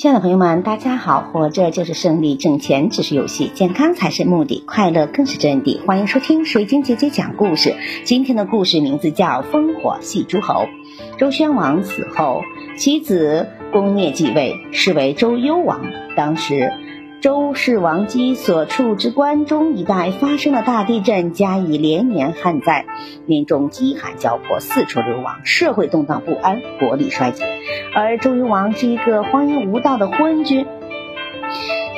亲爱的朋友们，大家好！活着就是胜利，挣钱只是游戏，健康才是目的，快乐更是真谛。欢迎收听水晶姐姐讲故事。今天的故事名字叫《烽火戏诸侯》。周宣王死后，其子公灭继位，是为周幽王。当时。周氏王姬所处之关中一带发生了大地震，加以连年旱灾，民众饥寒交迫，四处流亡，社会动荡不安，国力衰竭。而周幽王是一个荒淫无道的昏君，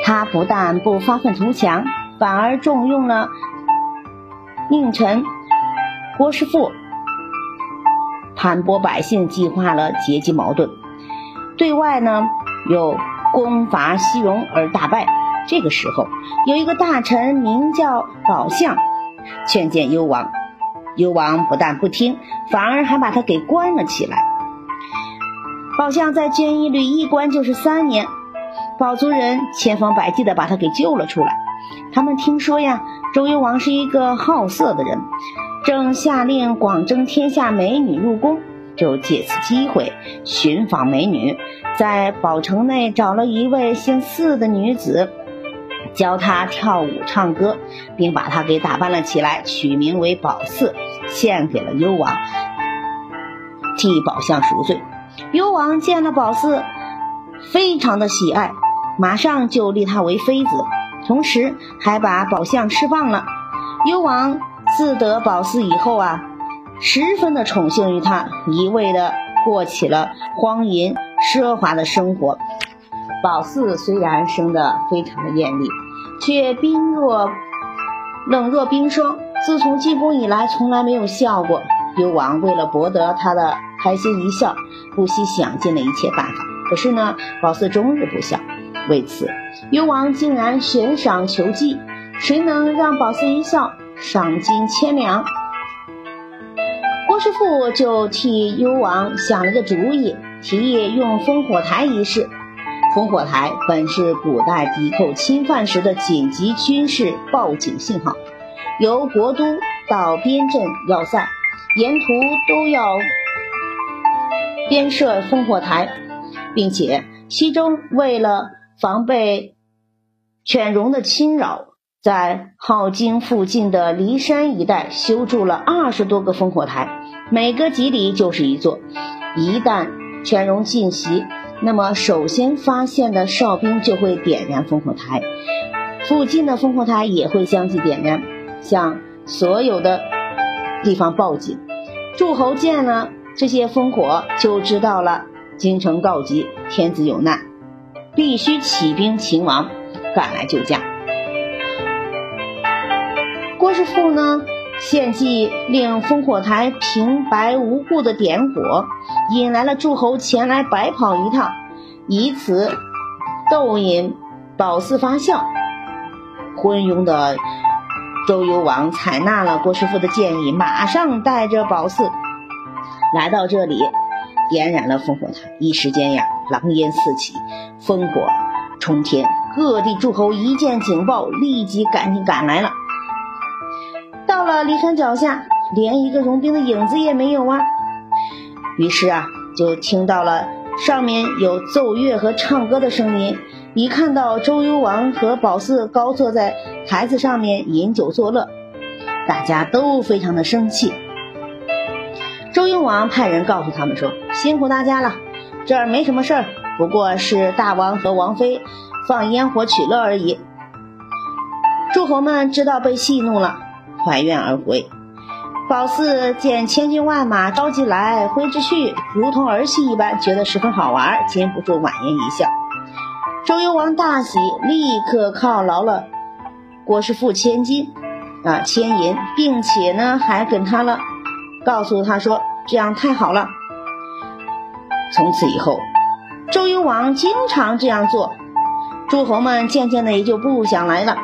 他不但不发愤图强，反而重用了佞臣郭师傅，盘剥百姓，激化了阶级矛盾。对外呢，有。攻伐西戎而大败。这个时候，有一个大臣名叫宝相，劝谏幽王。幽王不但不听，反而还把他给关了起来。宝相在监狱里一关就是三年。宝族人千方百计地把他给救了出来。他们听说呀，周幽王是一个好色的人，正下令广征天下美女入宫。就借此机会寻访美女，在宝城内找了一位姓四的女子，教她跳舞唱歌，并把她给打扮了起来，取名为宝四，献给了幽王，替宝相赎罪。幽王见了宝四，非常的喜爱，马上就立她为妃子，同时还把宝相释放了。幽王自得宝四以后啊。十分的宠幸于他，一味的过起了荒淫奢华的生活。宝四虽然生得非常的艳丽，却冰若冷若冰霜。自从进宫以来，从来没有笑过。幽王为了博得他的开心一笑，不惜想尽了一切办法。可是呢，宝四终日不笑。为此，幽王竟然悬赏求计，谁能让宝四一笑，赏金千两。师傅就替幽王想了个主意，提议用烽火台一事。烽火台本是古代敌寇侵犯时的紧急军事报警信号，由国都到边镇要塞，沿途都要边设烽火台，并且其中为了防备犬戎的侵扰。在镐京附近的骊山一带修筑了二十多个烽火台，每隔几里就是一座。一旦犬戎进袭，那么首先发现的哨兵就会点燃烽火台，附近的烽火台也会相继点燃，向所有的地方报警。诸侯见了这些烽火，就知道了京城告急，天子有难，必须起兵勤王，赶来救驾。郭师傅呢，献祭令烽火台平白无故的点火，引来了诸侯前来白跑一趟，以此逗引宝四发笑。昏庸的周幽王采纳了郭师傅的建议，马上带着宝四来到这里，点燃了烽火台。一时间呀，狼烟四起，烽火冲天，各地诸侯一见警报，立即赶紧赶来了。到骊山脚下，连一个戎兵的影子也没有啊！于是啊，就听到了上面有奏乐和唱歌的声音。一看到周幽王和褒姒高坐在台子上面饮酒作乐，大家都非常的生气。周幽王派人告诉他们说：“辛苦大家了，这儿没什么事儿，不过是大王和王妃放烟火取乐而已。”诸侯们知道被戏弄了。怀怨而回，宝四见千军万马召集来，挥之去，如同儿戏一般，觉得十分好玩，禁不住婉言一笑。周幽王大喜，立刻犒劳了郭师傅千金啊，千银，并且呢还跟他了，告诉他说这样太好了。从此以后，周幽王经常这样做，诸侯们渐渐的也就不想来了。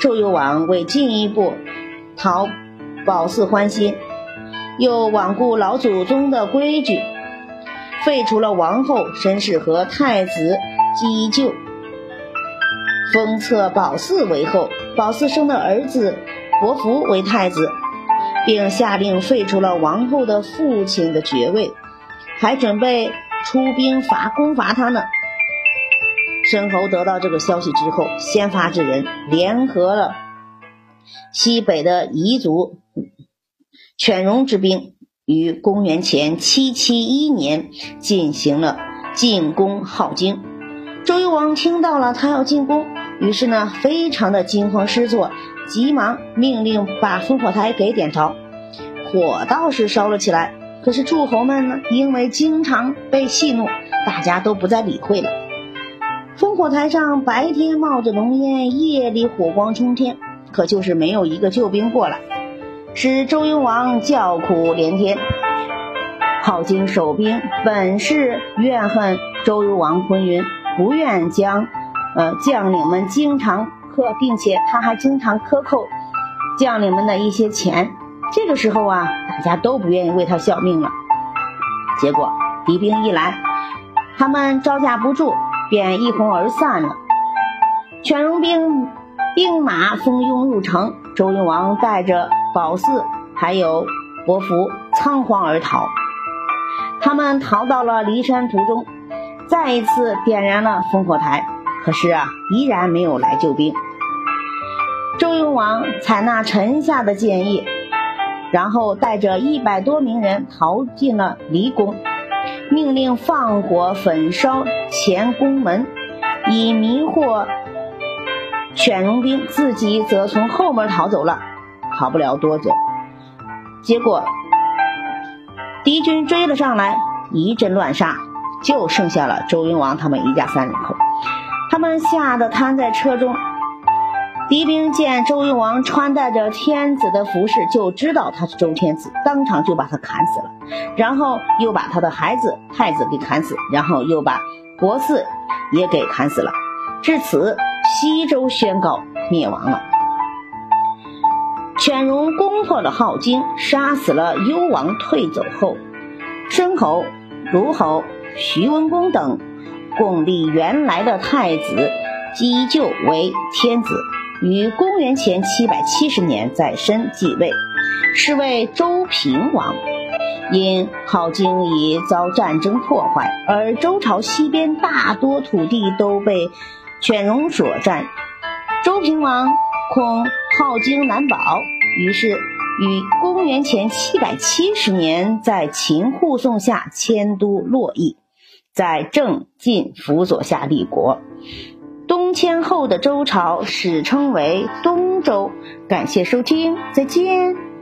周幽王为进一步。讨宝四欢心，又罔顾老祖宗的规矩，废除了王后申氏和太子姬就，封册宝四为后，宝四生的儿子伯服为太子，并下令废除了王后的父亲的爵位，还准备出兵伐攻伐他呢。申侯得到这个消息之后，先发制人，联合了西北的彝族犬戎之兵，于公元前七七一年进行了进攻镐京。周幽王听到了他要进攻，于是呢，非常的惊慌失措，急忙命令把烽火台给点着，火倒是烧了起来。可是诸侯们呢，因为经常被戏弄，大家都不再理会了。烽火台上白天冒着浓烟，夜里火光冲天，可就是没有一个救兵过来，使周幽王叫苦连天。镐京守兵本是怨恨周幽王昏庸。不愿将，呃，将领们经常克，并且他还经常克扣将领们的一些钱。这个时候啊，大家都不愿意为他效命了。结果敌兵一来，他们招架不住，便一哄而散了。犬戎兵兵马蜂拥入城，周幽王带着宝四还有伯服仓皇而逃。他们逃到了骊山途中。再一次点燃了烽火台，可是啊，依然没有来救兵。周幽王采纳臣下的建议，然后带着一百多名人逃进了离宫，命令放火焚烧前宫门，以迷惑犬戎兵，自己则从后门逃走了。逃不了多久，结果敌军追了上来，一阵乱杀。就剩下了周幽王他们一家三口，他们吓得瘫在车中。敌兵见周幽王穿戴着天子的服饰，就知道他是周天子，当场就把他砍死了，然后又把他的孩子太子给砍死，然后又把国嗣也给砍死了。至此，西周宣告灭亡了。犬戎攻破了镐京，杀死了幽王，退走后，申侯、卢侯。徐文公等共立原来的太子姬就为天子，于公元前七百七十年在申继位，是为周平王。因镐京已遭战争破坏，而周朝西边大多土地都被犬戎所占，周平王恐镐京难保，于是于公元前七百七十年在秦护送下迁都洛邑。在郑晋辅佐下立国，东迁后的周朝史称为东周。感谢收听，再见。